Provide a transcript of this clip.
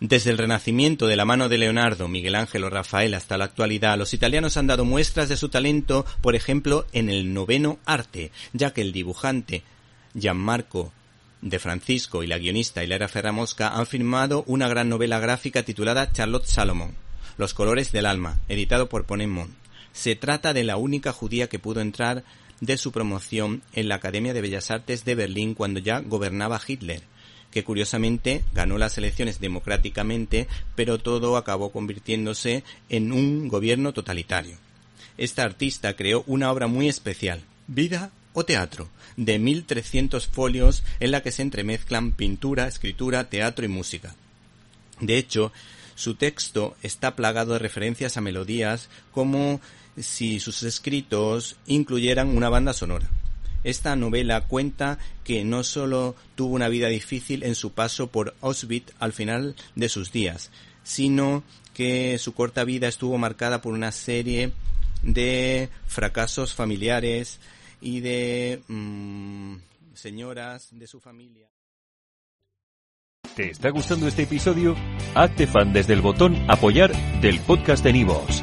Desde el Renacimiento de la mano de Leonardo, Miguel Ángel o Rafael hasta la actualidad, los italianos han dado muestras de su talento, por ejemplo, en el noveno arte, ya que el dibujante Gianmarco de Francisco y la guionista Hilera Ferramosca han firmado una gran novela gráfica titulada Charlotte Salomon, Los colores del alma, editado por Ponemon. Se trata de la única judía que pudo entrar de su promoción en la Academia de Bellas Artes de Berlín cuando ya gobernaba Hitler, que curiosamente ganó las elecciones democráticamente, pero todo acabó convirtiéndose en un gobierno totalitario. Esta artista creó una obra muy especial, Vida o Teatro, de 1300 folios en la que se entremezclan pintura, escritura, teatro y música. De hecho, su texto está plagado de referencias a melodías como si sus escritos incluyeran una banda sonora. Esta novela cuenta que no solo tuvo una vida difícil en su paso por Auschwitz al final de sus días, sino que su corta vida estuvo marcada por una serie de fracasos familiares y de mm, señoras de su familia. ¿Te está gustando este episodio? Hazte fan desde el botón apoyar del podcast de Nivos.